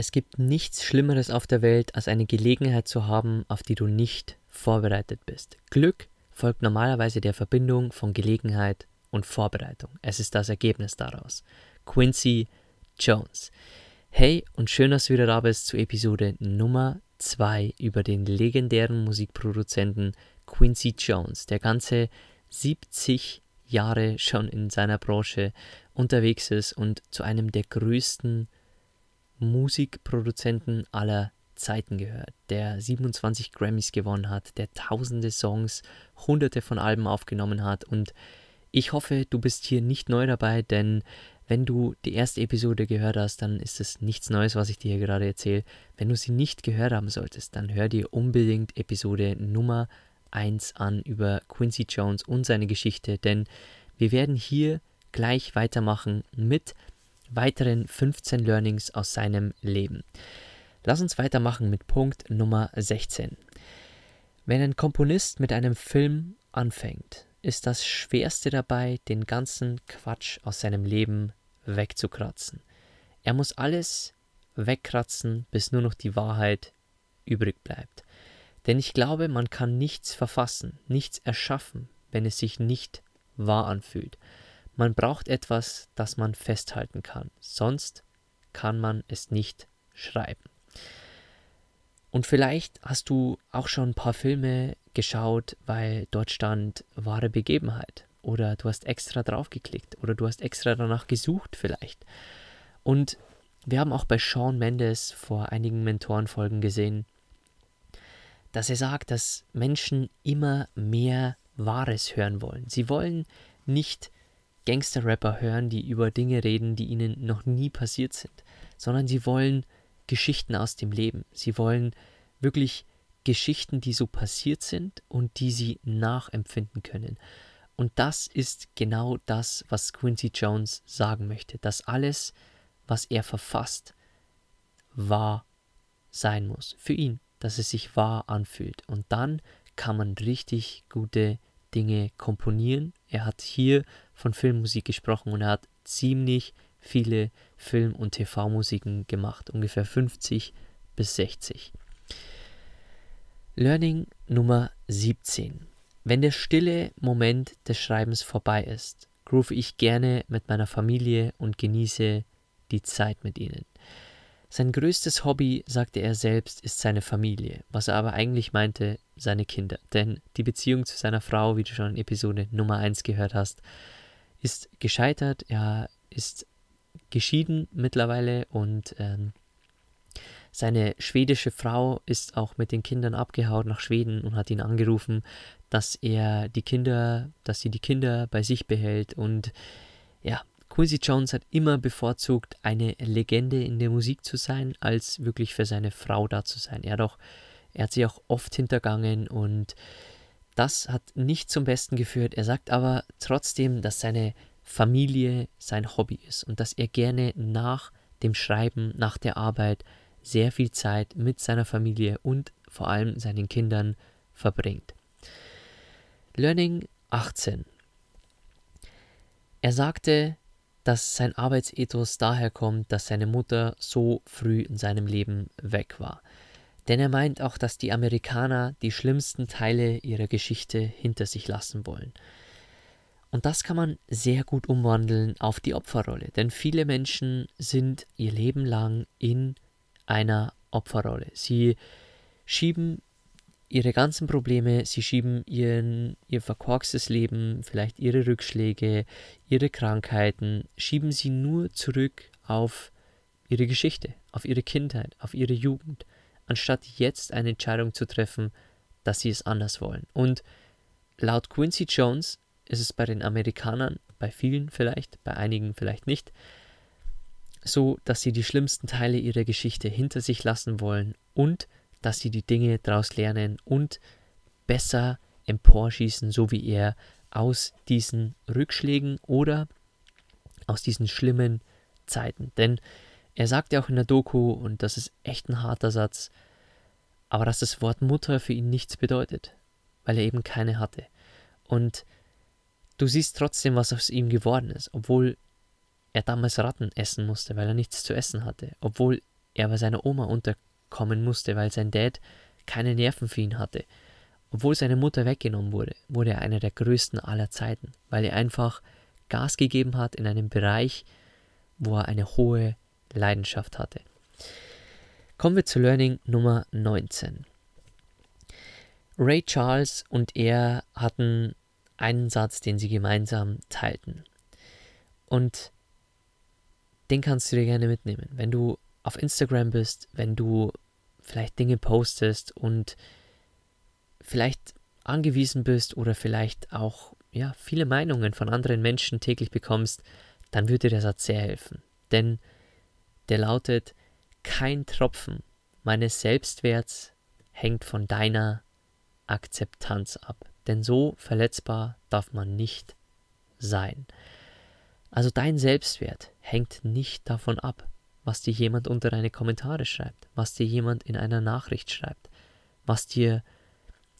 Es gibt nichts Schlimmeres auf der Welt, als eine Gelegenheit zu haben, auf die du nicht vorbereitet bist. Glück folgt normalerweise der Verbindung von Gelegenheit und Vorbereitung. Es ist das Ergebnis daraus. Quincy Jones. Hey und schön, dass du wieder da bist zu Episode Nummer 2 über den legendären Musikproduzenten Quincy Jones, der ganze 70 Jahre schon in seiner Branche unterwegs ist und zu einem der größten Musikproduzenten aller Zeiten gehört, der 27 Grammys gewonnen hat, der tausende Songs, hunderte von Alben aufgenommen hat und ich hoffe, du bist hier nicht neu dabei, denn wenn du die erste Episode gehört hast, dann ist es nichts Neues, was ich dir hier gerade erzähle. Wenn du sie nicht gehört haben solltest, dann hör dir unbedingt Episode Nummer 1 an über Quincy Jones und seine Geschichte, denn wir werden hier gleich weitermachen mit weiteren 15 Learnings aus seinem Leben. Lass uns weitermachen mit Punkt Nummer 16. Wenn ein Komponist mit einem Film anfängt, ist das Schwerste dabei, den ganzen Quatsch aus seinem Leben wegzukratzen. Er muss alles wegkratzen, bis nur noch die Wahrheit übrig bleibt. Denn ich glaube, man kann nichts verfassen, nichts erschaffen, wenn es sich nicht wahr anfühlt. Man braucht etwas, das man festhalten kann, sonst kann man es nicht schreiben. Und vielleicht hast du auch schon ein paar Filme geschaut, weil dort stand wahre Begebenheit. Oder du hast extra draufgeklickt. Oder du hast extra danach gesucht vielleicht. Und wir haben auch bei Sean Mendes vor einigen Mentorenfolgen gesehen, dass er sagt, dass Menschen immer mehr Wahres hören wollen. Sie wollen nicht Gangster-Rapper hören, die über Dinge reden, die ihnen noch nie passiert sind, sondern sie wollen Geschichten aus dem Leben. Sie wollen wirklich Geschichten, die so passiert sind und die sie nachempfinden können. Und das ist genau das, was Quincy Jones sagen möchte, dass alles, was er verfasst, wahr sein muss. Für ihn, dass es sich wahr anfühlt. Und dann kann man richtig gute Dinge komponieren. Er hat hier von Filmmusik gesprochen und er hat ziemlich viele Film- und TV-Musiken gemacht, ungefähr 50 bis 60. Learning Nummer 17. Wenn der stille Moment des Schreibens vorbei ist, groove ich gerne mit meiner Familie und genieße die Zeit mit ihnen. Sein größtes Hobby, sagte er selbst, ist seine Familie, was er aber eigentlich meinte, seine Kinder. Denn die Beziehung zu seiner Frau, wie du schon in Episode Nummer 1 gehört hast, ist gescheitert. Er ist geschieden mittlerweile und ähm, seine schwedische Frau ist auch mit den Kindern abgehauen nach Schweden und hat ihn angerufen, dass er die Kinder, dass sie die Kinder bei sich behält und ja, Quincy Jones hat immer bevorzugt, eine Legende in der Musik zu sein, als wirklich für seine Frau da zu sein. Er hat, auch, er hat sie auch oft hintergangen und das hat nicht zum Besten geführt. Er sagt aber trotzdem, dass seine Familie sein Hobby ist und dass er gerne nach dem Schreiben, nach der Arbeit sehr viel Zeit mit seiner Familie und vor allem seinen Kindern verbringt. Learning 18. Er sagte, dass sein Arbeitsethos daher kommt, dass seine Mutter so früh in seinem Leben weg war. Denn er meint auch, dass die Amerikaner die schlimmsten Teile ihrer Geschichte hinter sich lassen wollen. Und das kann man sehr gut umwandeln auf die Opferrolle, denn viele Menschen sind ihr Leben lang in einer Opferrolle. Sie schieben ihre ganzen Probleme, sie schieben ihren, ihr verkorkstes Leben, vielleicht ihre Rückschläge, ihre Krankheiten, schieben sie nur zurück auf ihre Geschichte, auf ihre Kindheit, auf ihre Jugend, anstatt jetzt eine Entscheidung zu treffen, dass sie es anders wollen. Und laut Quincy Jones ist es bei den Amerikanern, bei vielen vielleicht, bei einigen vielleicht nicht, so, dass sie die schlimmsten Teile ihrer Geschichte hinter sich lassen wollen und dass sie die Dinge daraus lernen und besser emporschießen, so wie er aus diesen Rückschlägen oder aus diesen schlimmen Zeiten. Denn er sagt ja auch in der Doku, und das ist echt ein harter Satz, aber dass das Wort Mutter für ihn nichts bedeutet, weil er eben keine hatte. Und du siehst trotzdem, was aus ihm geworden ist, obwohl er damals Ratten essen musste, weil er nichts zu essen hatte, obwohl er bei seiner Oma unterkommen musste, weil sein Dad keine Nerven für ihn hatte. Obwohl seine Mutter weggenommen wurde, wurde er einer der größten aller Zeiten, weil er einfach Gas gegeben hat in einem Bereich, wo er eine hohe Leidenschaft hatte. Kommen wir zu Learning Nummer 19. Ray Charles und er hatten einen Satz, den sie gemeinsam teilten. Und den kannst du dir gerne mitnehmen. Wenn du auf Instagram bist, wenn du vielleicht Dinge postest und vielleicht angewiesen bist oder vielleicht auch ja, viele Meinungen von anderen Menschen täglich bekommst, dann würde dir der Satz sehr helfen. Denn der lautet, kein Tropfen meines Selbstwerts hängt von deiner Akzeptanz ab. Denn so verletzbar darf man nicht sein. Also dein Selbstwert hängt nicht davon ab, was dir jemand unter deine Kommentare schreibt, was dir jemand in einer Nachricht schreibt, was dir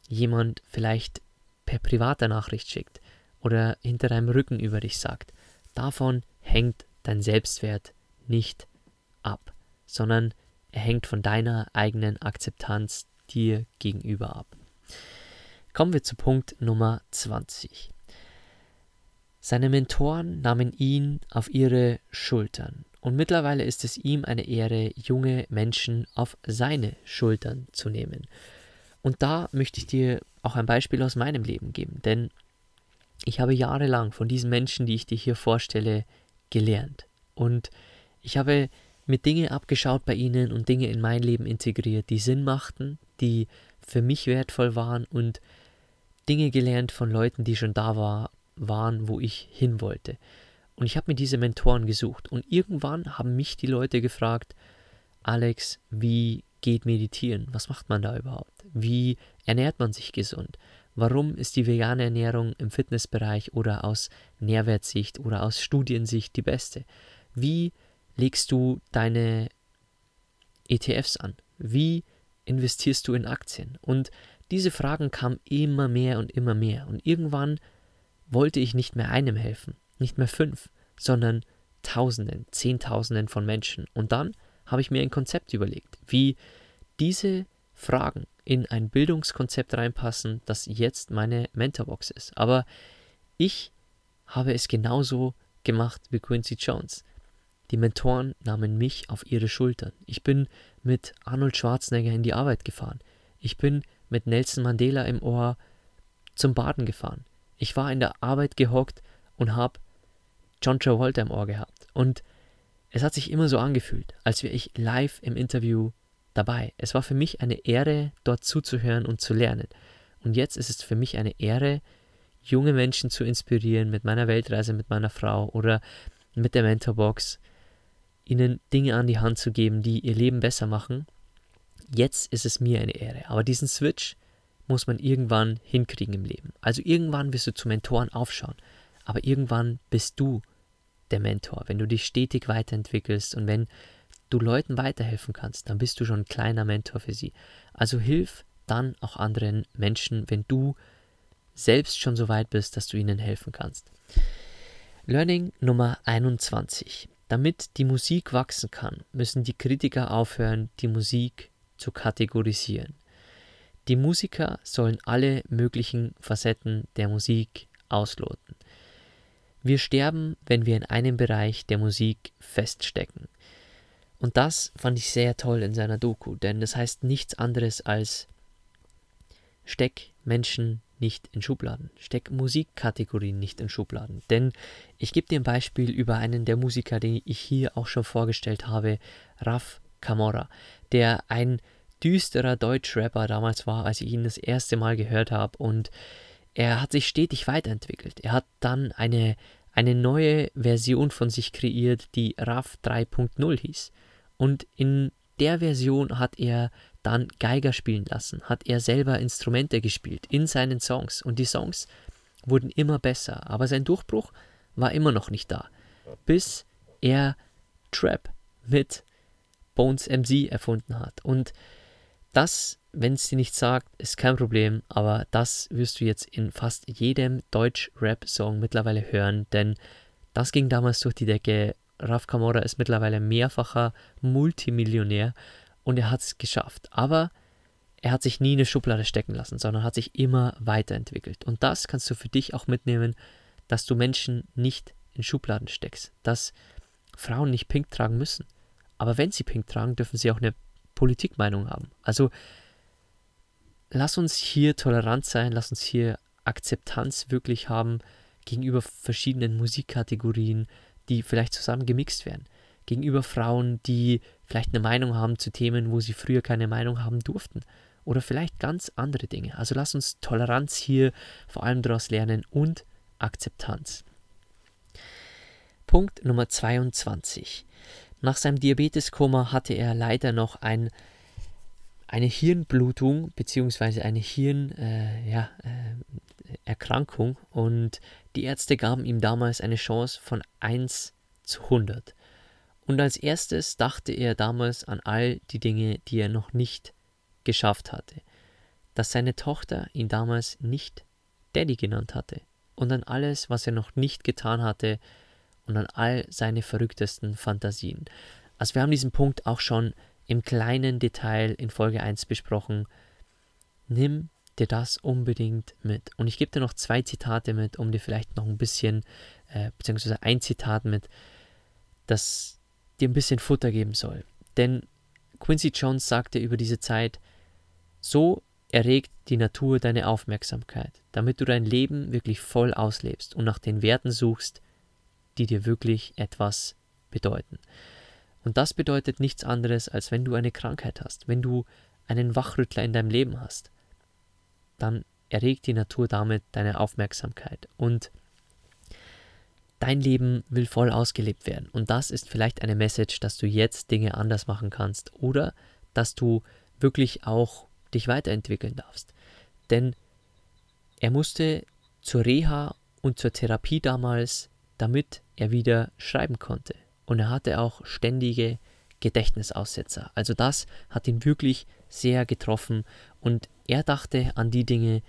jemand vielleicht per privater Nachricht schickt oder hinter deinem Rücken über dich sagt. Davon hängt dein Selbstwert nicht ab, sondern er hängt von deiner eigenen Akzeptanz dir gegenüber ab. Kommen wir zu Punkt Nummer 20. Seine Mentoren nahmen ihn auf ihre Schultern und mittlerweile ist es ihm eine Ehre, junge Menschen auf seine Schultern zu nehmen. Und da möchte ich dir auch ein Beispiel aus meinem Leben geben, denn ich habe jahrelang von diesen Menschen, die ich dir hier vorstelle, gelernt. Und ich habe mir Dinge abgeschaut bei ihnen und Dinge in mein Leben integriert, die Sinn machten, die für mich wertvoll waren und Dinge gelernt von Leuten, die schon da war, waren, wo ich hin wollte. Und ich habe mir diese Mentoren gesucht. Und irgendwann haben mich die Leute gefragt, Alex, wie geht Meditieren? Was macht man da überhaupt? Wie ernährt man sich gesund? Warum ist die vegane Ernährung im Fitnessbereich oder aus Nährwertsicht oder aus Studiensicht die beste? Wie legst du deine ETFs an? Wie investierst du in Aktien? Und diese Fragen kamen immer mehr und immer mehr. Und irgendwann wollte ich nicht mehr einem helfen, nicht mehr fünf, sondern Tausenden, Zehntausenden von Menschen. Und dann habe ich mir ein Konzept überlegt, wie diese Fragen in ein Bildungskonzept reinpassen, das jetzt meine Mentorbox ist. Aber ich habe es genauso gemacht wie Quincy Jones. Die Mentoren nahmen mich auf ihre Schultern. Ich bin mit Arnold Schwarzenegger in die Arbeit gefahren. Ich bin mit Nelson Mandela im Ohr zum Baden gefahren. Ich war in der Arbeit gehockt und habe John Travolta im Ohr gehabt. Und es hat sich immer so angefühlt, als wäre ich live im Interview dabei. Es war für mich eine Ehre, dort zuzuhören und zu lernen. Und jetzt ist es für mich eine Ehre, junge Menschen zu inspirieren mit meiner Weltreise mit meiner Frau oder mit der Mentorbox ihnen Dinge an die Hand zu geben, die ihr Leben besser machen. Jetzt ist es mir eine Ehre. Aber diesen Switch muss man irgendwann hinkriegen im Leben. Also irgendwann wirst du zu Mentoren aufschauen. Aber irgendwann bist du der Mentor. Wenn du dich stetig weiterentwickelst und wenn du Leuten weiterhelfen kannst, dann bist du schon ein kleiner Mentor für sie. Also hilf dann auch anderen Menschen, wenn du selbst schon so weit bist, dass du ihnen helfen kannst. Learning Nummer 21. Damit die Musik wachsen kann, müssen die Kritiker aufhören, die Musik zu kategorisieren. Die Musiker sollen alle möglichen Facetten der Musik ausloten. Wir sterben, wenn wir in einem Bereich der Musik feststecken. Und das fand ich sehr toll in seiner Doku, denn das heißt nichts anderes als steck Menschen nicht in Schubladen, steck Musikkategorien nicht in Schubladen. Denn ich gebe dir ein Beispiel über einen der Musiker, den ich hier auch schon vorgestellt habe, Raf Camorra, der ein düsterer Deutschrapper damals war, als ich ihn das erste Mal gehört habe und er hat sich stetig weiterentwickelt. Er hat dann eine, eine neue Version von sich kreiert, die RAF 3.0 hieß. Und in der Version hat er dann Geiger spielen lassen, hat er selber Instrumente gespielt in seinen Songs und die Songs wurden immer besser, aber sein Durchbruch war immer noch nicht da, bis er Trap mit Bones MC erfunden hat. Und das, wenn es dir nicht sagt, ist kein Problem, aber das wirst du jetzt in fast jedem Deutsch-Rap-Song mittlerweile hören, denn das ging damals durch die Decke. Raf Kamora ist mittlerweile mehrfacher Multimillionär und er hat es geschafft. Aber er hat sich nie in eine Schublade stecken lassen, sondern hat sich immer weiterentwickelt. Und das kannst du für dich auch mitnehmen, dass du Menschen nicht in Schubladen steckst, dass Frauen nicht pink tragen müssen. Aber wenn sie pink tragen, dürfen sie auch eine Politikmeinung haben. Also lass uns hier tolerant sein, lass uns hier Akzeptanz wirklich haben gegenüber verschiedenen Musikkategorien, die vielleicht zusammen gemixt werden. Gegenüber Frauen, die vielleicht eine Meinung haben zu Themen, wo sie früher keine Meinung haben durften. Oder vielleicht ganz andere Dinge. Also lass uns Toleranz hier vor allem daraus lernen und Akzeptanz. Punkt Nummer 22. Nach seinem Diabeteskoma hatte er leider noch ein, eine Hirnblutung bzw. eine Hirnerkrankung äh, ja, äh, und die Ärzte gaben ihm damals eine Chance von 1 zu 100. Und als erstes dachte er damals an all die Dinge, die er noch nicht geschafft hatte. Dass seine Tochter ihn damals nicht Daddy genannt hatte und an alles, was er noch nicht getan hatte, und an all seine verrücktesten Fantasien. Also wir haben diesen Punkt auch schon im kleinen Detail in Folge 1 besprochen. Nimm dir das unbedingt mit. Und ich gebe dir noch zwei Zitate mit, um dir vielleicht noch ein bisschen, äh, beziehungsweise ein Zitat mit, das dir ein bisschen Futter geben soll. Denn Quincy Jones sagte über diese Zeit, so erregt die Natur deine Aufmerksamkeit, damit du dein Leben wirklich voll auslebst und nach den Werten suchst, die dir wirklich etwas bedeuten. Und das bedeutet nichts anderes, als wenn du eine Krankheit hast, wenn du einen Wachrüttler in deinem Leben hast, dann erregt die Natur damit deine Aufmerksamkeit und dein Leben will voll ausgelebt werden. Und das ist vielleicht eine Message, dass du jetzt Dinge anders machen kannst oder dass du wirklich auch dich weiterentwickeln darfst. Denn er musste zur Reha und zur Therapie damals damit er wieder schreiben konnte. Und er hatte auch ständige Gedächtnisaussetzer. Also das hat ihn wirklich sehr getroffen und er dachte an die Dinge,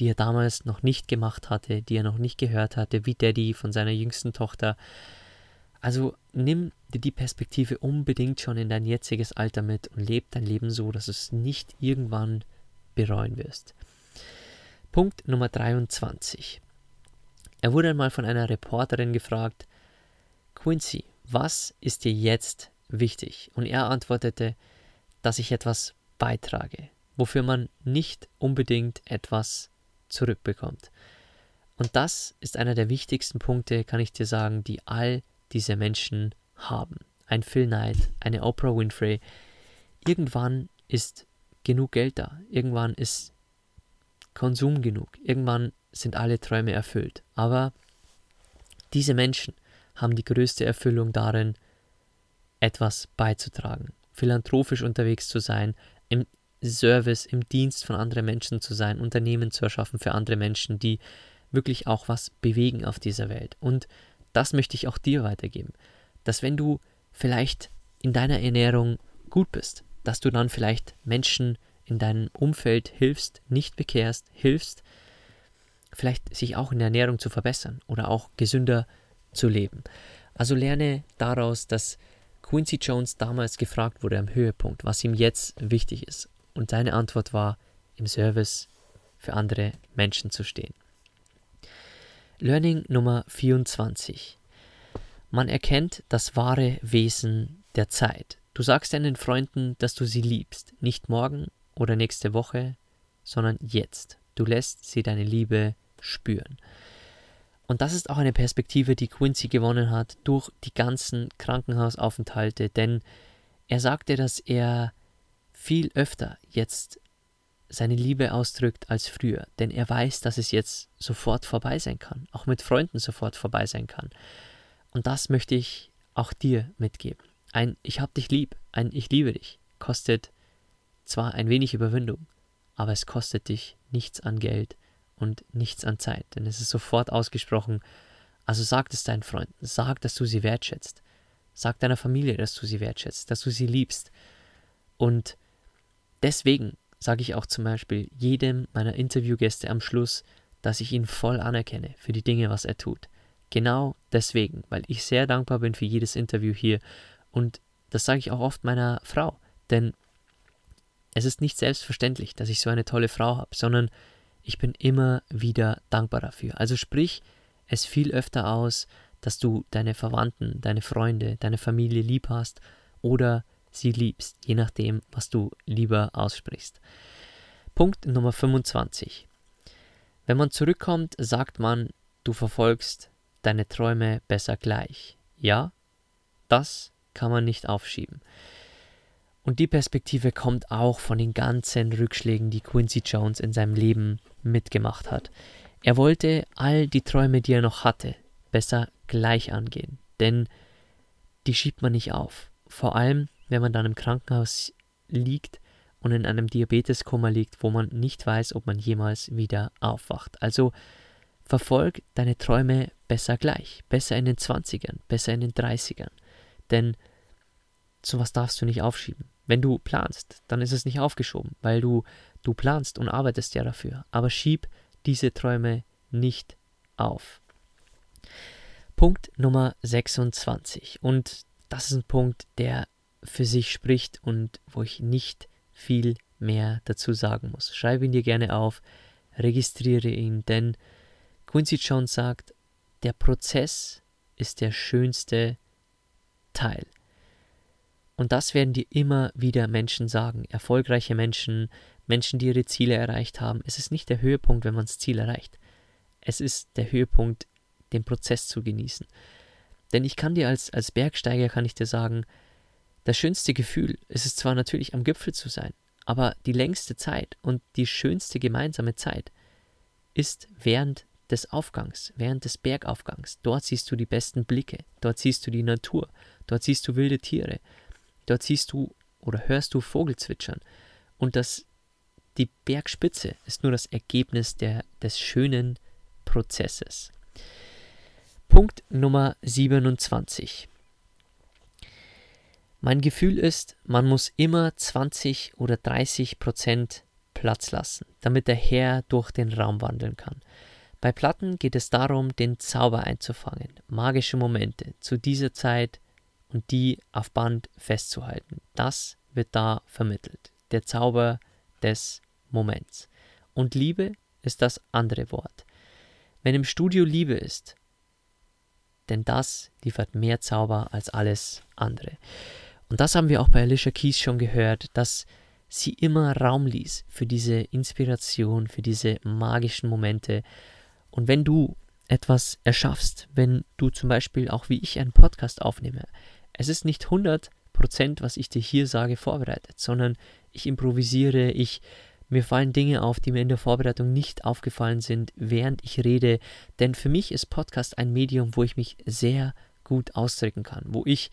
die er damals noch nicht gemacht hatte, die er noch nicht gehört hatte, wie Daddy von seiner jüngsten Tochter. Also nimm dir die Perspektive unbedingt schon in dein jetziges Alter mit und leb dein Leben so, dass du es nicht irgendwann bereuen wirst. Punkt Nummer 23. Er wurde einmal von einer Reporterin gefragt, Quincy, was ist dir jetzt wichtig? Und er antwortete, dass ich etwas beitrage, wofür man nicht unbedingt etwas zurückbekommt. Und das ist einer der wichtigsten Punkte, kann ich dir sagen, die all diese Menschen haben. Ein Phil Knight, eine Oprah Winfrey. Irgendwann ist genug Geld da. Irgendwann ist Konsum genug. Irgendwann sind alle Träume erfüllt. Aber diese Menschen haben die größte Erfüllung darin, etwas beizutragen, philanthropisch unterwegs zu sein, im Service, im Dienst von anderen Menschen zu sein, Unternehmen zu erschaffen für andere Menschen, die wirklich auch was bewegen auf dieser Welt. Und das möchte ich auch dir weitergeben, dass wenn du vielleicht in deiner Ernährung gut bist, dass du dann vielleicht Menschen in deinem Umfeld hilfst, nicht bekehrst, hilfst, vielleicht sich auch in der Ernährung zu verbessern oder auch gesünder zu leben. Also lerne daraus, dass Quincy Jones damals gefragt wurde am Höhepunkt, was ihm jetzt wichtig ist. Und seine Antwort war, im Service für andere Menschen zu stehen. Learning Nummer 24. Man erkennt das wahre Wesen der Zeit, Du sagst deinen Freunden, dass du sie liebst, nicht morgen oder nächste Woche, sondern jetzt. Du lässt sie deine Liebe spüren. Und das ist auch eine Perspektive, die Quincy gewonnen hat durch die ganzen Krankenhausaufenthalte, denn er sagte, dass er viel öfter jetzt seine Liebe ausdrückt als früher, denn er weiß, dass es jetzt sofort vorbei sein kann, auch mit Freunden sofort vorbei sein kann. Und das möchte ich auch dir mitgeben. Ein Ich hab dich lieb, ein Ich liebe dich kostet zwar ein wenig Überwindung, aber es kostet dich nichts an Geld und nichts an Zeit, denn es ist sofort ausgesprochen. Also sag es deinen Freunden, sag, dass du sie wertschätzt. Sag deiner Familie, dass du sie wertschätzt, dass du sie liebst. Und deswegen sage ich auch zum Beispiel jedem meiner Interviewgäste am Schluss, dass ich ihn voll anerkenne für die Dinge, was er tut. Genau deswegen, weil ich sehr dankbar bin für jedes Interview hier. Und das sage ich auch oft meiner Frau, denn es ist nicht selbstverständlich, dass ich so eine tolle Frau habe, sondern ich bin immer wieder dankbar dafür. Also sprich es viel öfter aus, dass du deine Verwandten, deine Freunde, deine Familie lieb hast oder sie liebst, je nachdem, was du lieber aussprichst. Punkt Nummer 25. Wenn man zurückkommt, sagt man, du verfolgst deine Träume besser gleich. Ja, das kann man nicht aufschieben. Und die Perspektive kommt auch von den ganzen Rückschlägen, die Quincy Jones in seinem Leben mitgemacht hat. Er wollte all die Träume, die er noch hatte, besser gleich angehen, denn die schiebt man nicht auf. Vor allem, wenn man dann im Krankenhaus liegt und in einem Diabeteskoma liegt, wo man nicht weiß, ob man jemals wieder aufwacht. Also verfolg deine Träume besser gleich, besser in den 20ern, besser in den 30ern. Denn sowas darfst du nicht aufschieben. Wenn du planst, dann ist es nicht aufgeschoben, weil du, du planst und arbeitest ja dafür. Aber schieb diese Träume nicht auf. Punkt Nummer 26. Und das ist ein Punkt, der für sich spricht und wo ich nicht viel mehr dazu sagen muss. Schreibe ihn dir gerne auf, registriere ihn, denn Quincy Jones sagt, der Prozess ist der schönste Teil. Und das werden dir immer wieder Menschen sagen, erfolgreiche Menschen, Menschen, die ihre Ziele erreicht haben. Es ist nicht der Höhepunkt, wenn man das Ziel erreicht. Es ist der Höhepunkt, den Prozess zu genießen. Denn ich kann dir als, als Bergsteiger, kann ich dir sagen, das schönste Gefühl ist es zwar natürlich am Gipfel zu sein, aber die längste Zeit und die schönste gemeinsame Zeit ist während des Aufgangs, während des Bergaufgangs. Dort siehst du die besten Blicke, dort siehst du die Natur, dort siehst du wilde Tiere, dort siehst du oder hörst du Vogel zwitschern. Und das, die Bergspitze ist nur das Ergebnis der, des schönen Prozesses. Punkt Nummer 27. Mein Gefühl ist, man muss immer 20 oder 30 Prozent Platz lassen, damit der Herr durch den Raum wandeln kann. Bei Platten geht es darum, den Zauber einzufangen, magische Momente zu dieser Zeit und die auf Band festzuhalten. Das wird da vermittelt. Der Zauber des Moments. Und Liebe ist das andere Wort. Wenn im Studio Liebe ist, denn das liefert mehr Zauber als alles andere. Und das haben wir auch bei Alicia Keys schon gehört, dass sie immer Raum ließ für diese Inspiration, für diese magischen Momente. Und wenn du etwas erschaffst, wenn du zum Beispiel auch wie ich einen Podcast aufnehme, es ist nicht 100 Prozent, was ich dir hier sage, vorbereitet, sondern ich improvisiere, ich mir fallen Dinge auf, die mir in der Vorbereitung nicht aufgefallen sind, während ich rede. Denn für mich ist Podcast ein Medium, wo ich mich sehr gut ausdrücken kann, wo ich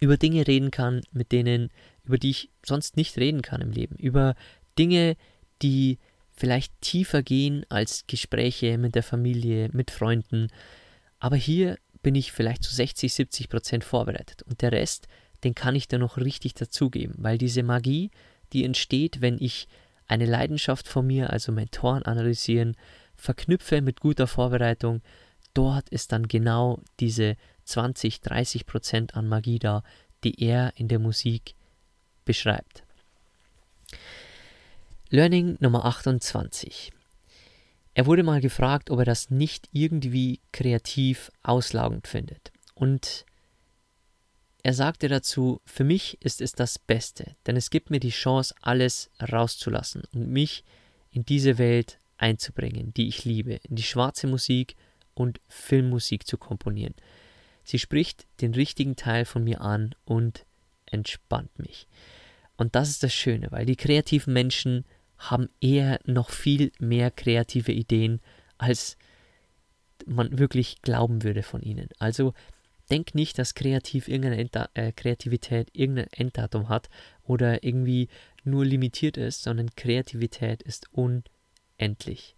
über Dinge reden kann, mit denen, über die ich sonst nicht reden kann im Leben, über Dinge, die vielleicht tiefer gehen als Gespräche mit der Familie, mit Freunden. Aber hier bin ich vielleicht zu 60, 70 Prozent vorbereitet. Und der Rest, den kann ich dann noch richtig dazugeben, weil diese Magie, die entsteht, wenn ich eine Leidenschaft von mir, also Mentoren analysieren, verknüpfe mit guter Vorbereitung, dort ist dann genau diese 20, 30 Prozent an Magie da, die er in der Musik beschreibt. Learning Nummer 28. Er wurde mal gefragt, ob er das nicht irgendwie kreativ auslagend findet. Und er sagte dazu, für mich ist es das Beste, denn es gibt mir die Chance, alles rauszulassen und mich in diese Welt einzubringen, die ich liebe, in die schwarze Musik und Filmmusik zu komponieren. Sie spricht den richtigen Teil von mir an und entspannt mich. Und das ist das Schöne, weil die kreativen Menschen haben eher noch viel mehr kreative Ideen, als man wirklich glauben würde von ihnen. Also denk nicht, dass kreativ irgendeine Endda äh, Kreativität irgendein Enddatum hat oder irgendwie nur limitiert ist, sondern Kreativität ist unendlich.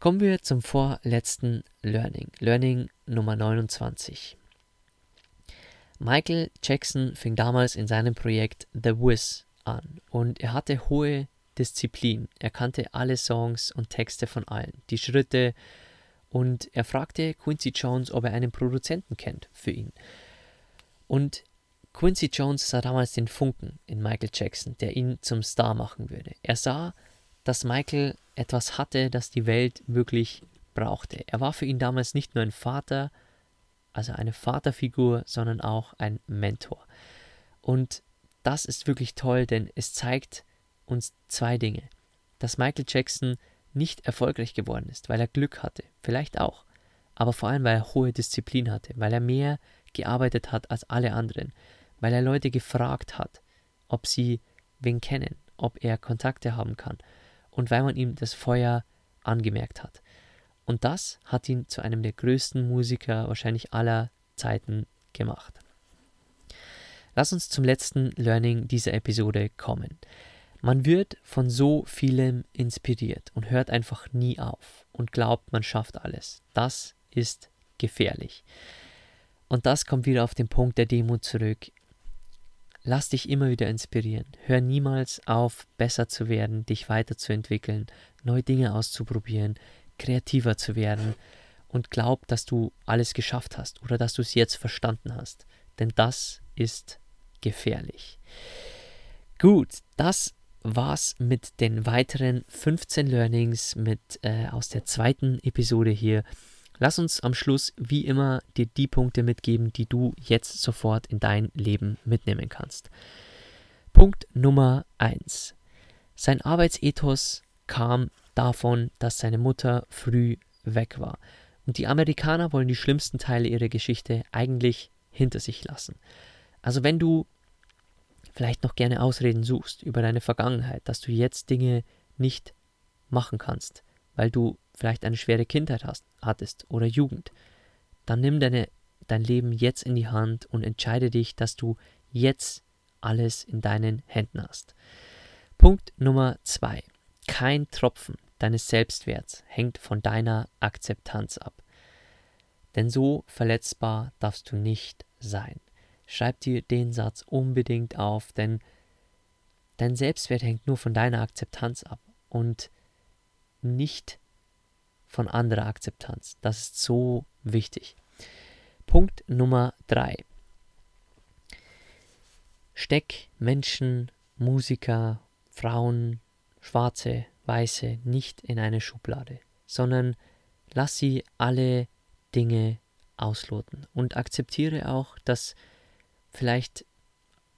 Kommen wir zum vorletzten Learning, Learning Nummer 29. Michael Jackson fing damals in seinem Projekt The Wiz an und er hatte hohe Disziplin. Er kannte alle Songs und Texte von allen, die Schritte und er fragte Quincy Jones, ob er einen Produzenten kennt für ihn. Und Quincy Jones sah damals den Funken in Michael Jackson, der ihn zum Star machen würde. Er sah, dass Michael etwas hatte, das die Welt wirklich brauchte. Er war für ihn damals nicht nur ein Vater, also eine Vaterfigur, sondern auch ein Mentor. Und das ist wirklich toll, denn es zeigt uns zwei Dinge. Dass Michael Jackson nicht erfolgreich geworden ist, weil er Glück hatte, vielleicht auch, aber vor allem, weil er hohe Disziplin hatte, weil er mehr gearbeitet hat als alle anderen, weil er Leute gefragt hat, ob sie wen kennen, ob er Kontakte haben kann und weil man ihm das Feuer angemerkt hat. Und das hat ihn zu einem der größten Musiker wahrscheinlich aller Zeiten gemacht. Lass uns zum letzten Learning dieser Episode kommen. Man wird von so vielem inspiriert und hört einfach nie auf und glaubt, man schafft alles. Das ist gefährlich. Und das kommt wieder auf den Punkt der Demut zurück. Lass dich immer wieder inspirieren. Hör niemals auf, besser zu werden, dich weiterzuentwickeln, neue Dinge auszuprobieren, kreativer zu werden und glaub, dass du alles geschafft hast oder dass du es jetzt verstanden hast. Denn das ist gefährlich. Gut, das war's mit den weiteren 15 Learnings mit äh, aus der zweiten Episode hier. Lass uns am Schluss wie immer dir die Punkte mitgeben, die du jetzt sofort in dein Leben mitnehmen kannst. Punkt Nummer 1. Sein Arbeitsethos kam davon, dass seine Mutter früh weg war. Und die Amerikaner wollen die schlimmsten Teile ihrer Geschichte eigentlich hinter sich lassen. Also wenn du vielleicht noch gerne Ausreden suchst über deine Vergangenheit, dass du jetzt Dinge nicht machen kannst, weil du vielleicht eine schwere Kindheit hast, hattest oder Jugend, dann nimm deine, dein Leben jetzt in die Hand und entscheide dich, dass du jetzt alles in deinen Händen hast. Punkt Nummer zwei. Kein Tropfen deines Selbstwerts hängt von deiner Akzeptanz ab. Denn so verletzbar darfst du nicht sein. Schreib dir den Satz unbedingt auf, denn dein Selbstwert hängt nur von deiner Akzeptanz ab und nicht von anderer Akzeptanz. Das ist so wichtig. Punkt Nummer drei. Steck Menschen, Musiker, Frauen, Schwarze, Weiße nicht in eine Schublade, sondern lass sie alle Dinge ausloten und akzeptiere auch, dass vielleicht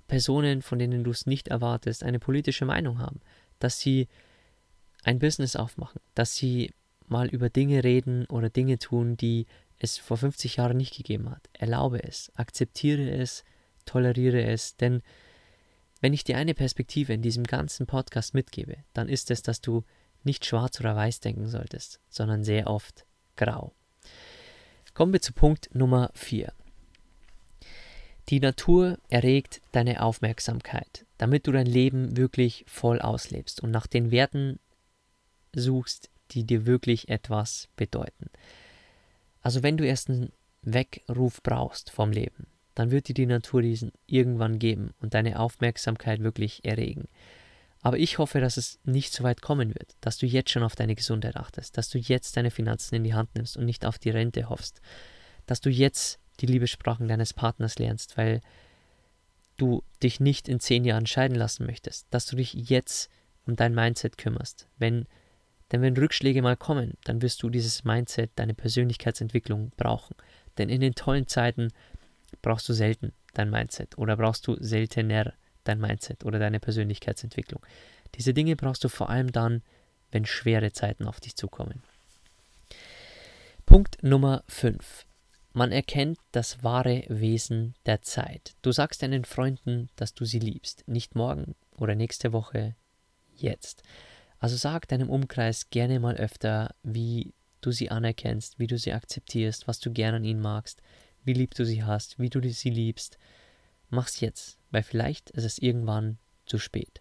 Personen, von denen du es nicht erwartest, eine politische Meinung haben, dass sie ein Business aufmachen, dass sie mal über Dinge reden oder Dinge tun, die es vor 50 Jahren nicht gegeben hat. Erlaube es, akzeptiere es, toleriere es, denn wenn ich dir eine Perspektive in diesem ganzen Podcast mitgebe, dann ist es, dass du nicht schwarz oder weiß denken solltest, sondern sehr oft grau. Kommen wir zu Punkt Nummer 4. Die Natur erregt deine Aufmerksamkeit, damit du dein Leben wirklich voll auslebst und nach den Werten suchst, die dir wirklich etwas bedeuten. Also wenn du erst einen Weckruf brauchst vom Leben, dann wird dir die Natur diesen irgendwann geben und deine Aufmerksamkeit wirklich erregen. Aber ich hoffe, dass es nicht so weit kommen wird, dass du jetzt schon auf deine Gesundheit achtest, dass du jetzt deine Finanzen in die Hand nimmst und nicht auf die Rente hoffst, dass du jetzt die Liebessprachen deines Partners lernst, weil du dich nicht in zehn Jahren scheiden lassen möchtest, dass du dich jetzt um dein Mindset kümmerst. Wenn, denn wenn Rückschläge mal kommen, dann wirst du dieses Mindset, deine Persönlichkeitsentwicklung brauchen. Denn in den tollen Zeiten brauchst du selten dein Mindset oder brauchst du seltener dein Mindset oder deine Persönlichkeitsentwicklung? Diese Dinge brauchst du vor allem dann, wenn schwere Zeiten auf dich zukommen. Punkt Nummer 5. Man erkennt das wahre Wesen der Zeit. Du sagst deinen Freunden, dass du sie liebst. Nicht morgen oder nächste Woche, jetzt. Also sag deinem Umkreis gerne mal öfter, wie du sie anerkennst, wie du sie akzeptierst, was du gerne an ihnen magst, wie lieb du sie hast, wie du sie liebst. Mach's jetzt, weil vielleicht ist es irgendwann zu spät.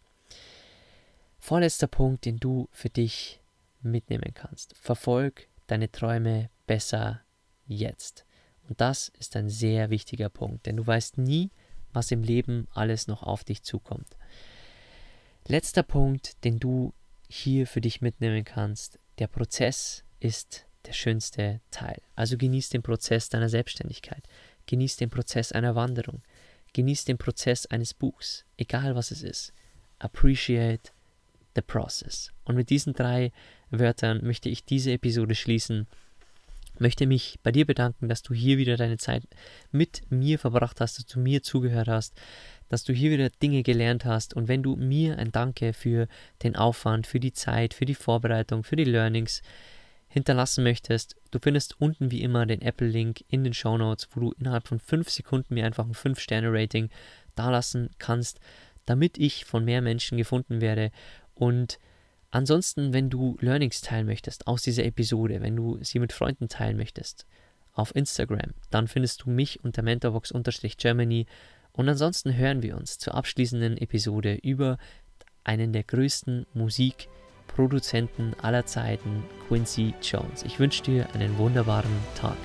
Vorletzter Punkt, den du für dich mitnehmen kannst. Verfolg deine Träume besser jetzt. Und das ist ein sehr wichtiger Punkt, denn du weißt nie, was im Leben alles noch auf dich zukommt. Letzter Punkt, den du hier für dich mitnehmen kannst. Der Prozess ist der schönste Teil. Also genieß den Prozess deiner Selbstständigkeit. Genieß den Prozess einer Wanderung. Genieß den Prozess eines Buchs, egal was es ist. Appreciate the process. Und mit diesen drei Wörtern möchte ich diese Episode schließen. Möchte mich bei dir bedanken, dass du hier wieder deine Zeit mit mir verbracht hast, dass du mir zugehört hast dass du hier wieder Dinge gelernt hast. Und wenn du mir ein Danke für den Aufwand, für die Zeit, für die Vorbereitung, für die Learnings hinterlassen möchtest, du findest unten wie immer den Apple-Link in den Show Notes, wo du innerhalb von 5 Sekunden mir einfach ein 5-Sterne-Rating dalassen kannst, damit ich von mehr Menschen gefunden werde. Und Ansonsten, wenn du Learnings teilen möchtest aus dieser Episode, wenn du sie mit Freunden teilen möchtest, auf Instagram, dann findest du mich unter mentorbox-germany und ansonsten hören wir uns zur abschließenden Episode über einen der größten Musikproduzenten aller Zeiten, Quincy Jones. Ich wünsche dir einen wunderbaren Tag.